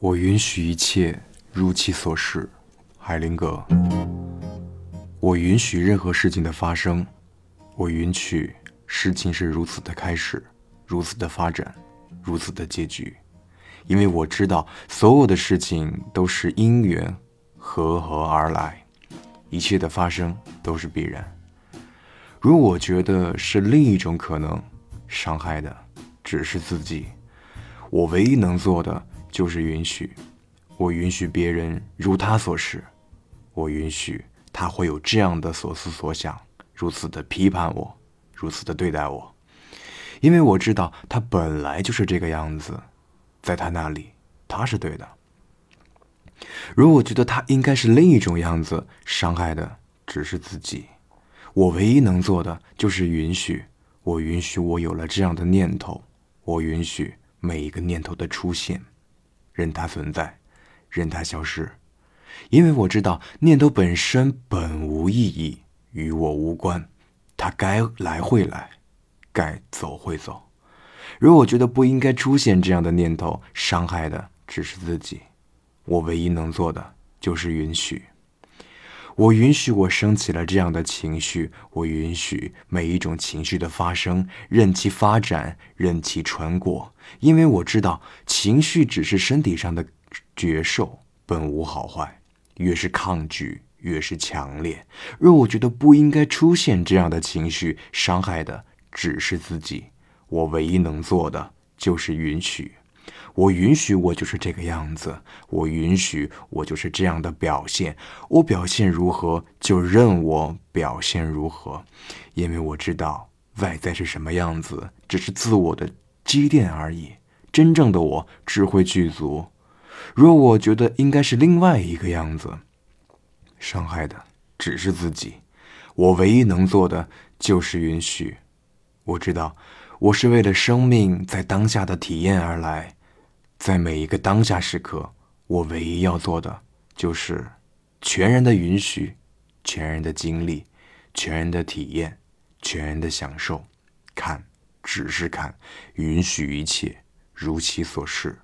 我允许一切如其所是，海灵格。我允许任何事情的发生，我允许事情是如此的开始，如此的发展，如此的结局，因为我知道所有的事情都是因缘合合而来，一切的发生都是必然。如果觉得是另一种可能，伤害的只是自己，我唯一能做的。就是允许，我允许别人如他所示，我允许他会有这样的所思所想，如此的批判我，如此的对待我，因为我知道他本来就是这个样子，在他那里他是对的。如果觉得他应该是另一种样子，伤害的只是自己，我唯一能做的就是允许，我允许我有了这样的念头，我允许每一个念头的出现。任它存在，任它消失，因为我知道念头本身本无意义，与我无关。它该来会来，该走会走。如果觉得不应该出现这样的念头，伤害的只是自己。我唯一能做的就是允许。我允许我升起了这样的情绪，我允许每一种情绪的发生，任其发展，任其穿过，因为我知道情绪只是身体上的觉受，本无好坏。越是抗拒，越是强烈。若我觉得不应该出现这样的情绪，伤害的只是自己。我唯一能做的就是允许。我允许我就是这个样子，我允许我就是这样的表现。我表现如何，就任我表现如何，因为我知道外在是什么样子，只是自我的积淀而已。真正的我只会具足。若我觉得应该是另外一个样子，伤害的只是自己。我唯一能做的就是允许。我知道，我是为了生命在当下的体验而来。在每一个当下时刻，我唯一要做的就是全然的允许，全然的经历，全然的体验，全然的享受。看，只是看，允许一切如其所是。